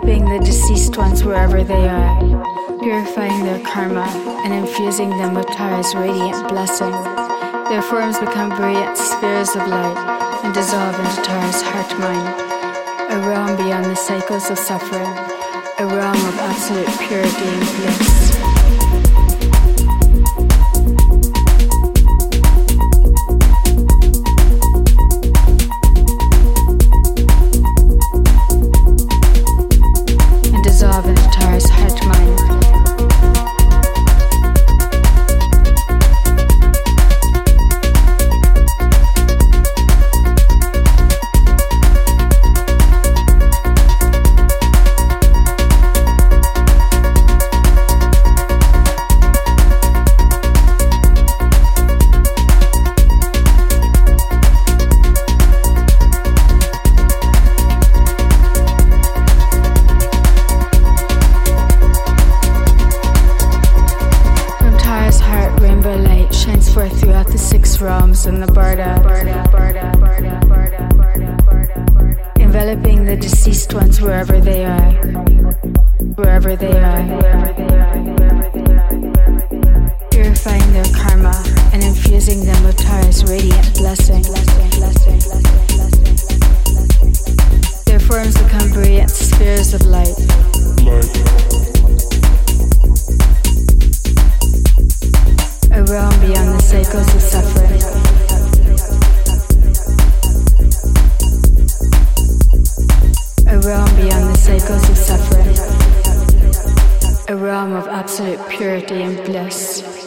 enveloping the deceased ones wherever they are, purifying their karma and infusing them with Tara's radiant blessing. Their forms become brilliant spheres of light and dissolve into Tara's heart mind, a realm beyond the cycles of suffering, a realm of absolute purity and bliss. thoughts wherever they are, wherever they are. Purifying their karma and infusing them with Tara's radiant blessing. Their forms become brilliant spheres of light. A realm beyond the cycles of suffering. A realm beyond the cycles of suffering. A realm of absolute purity and bliss.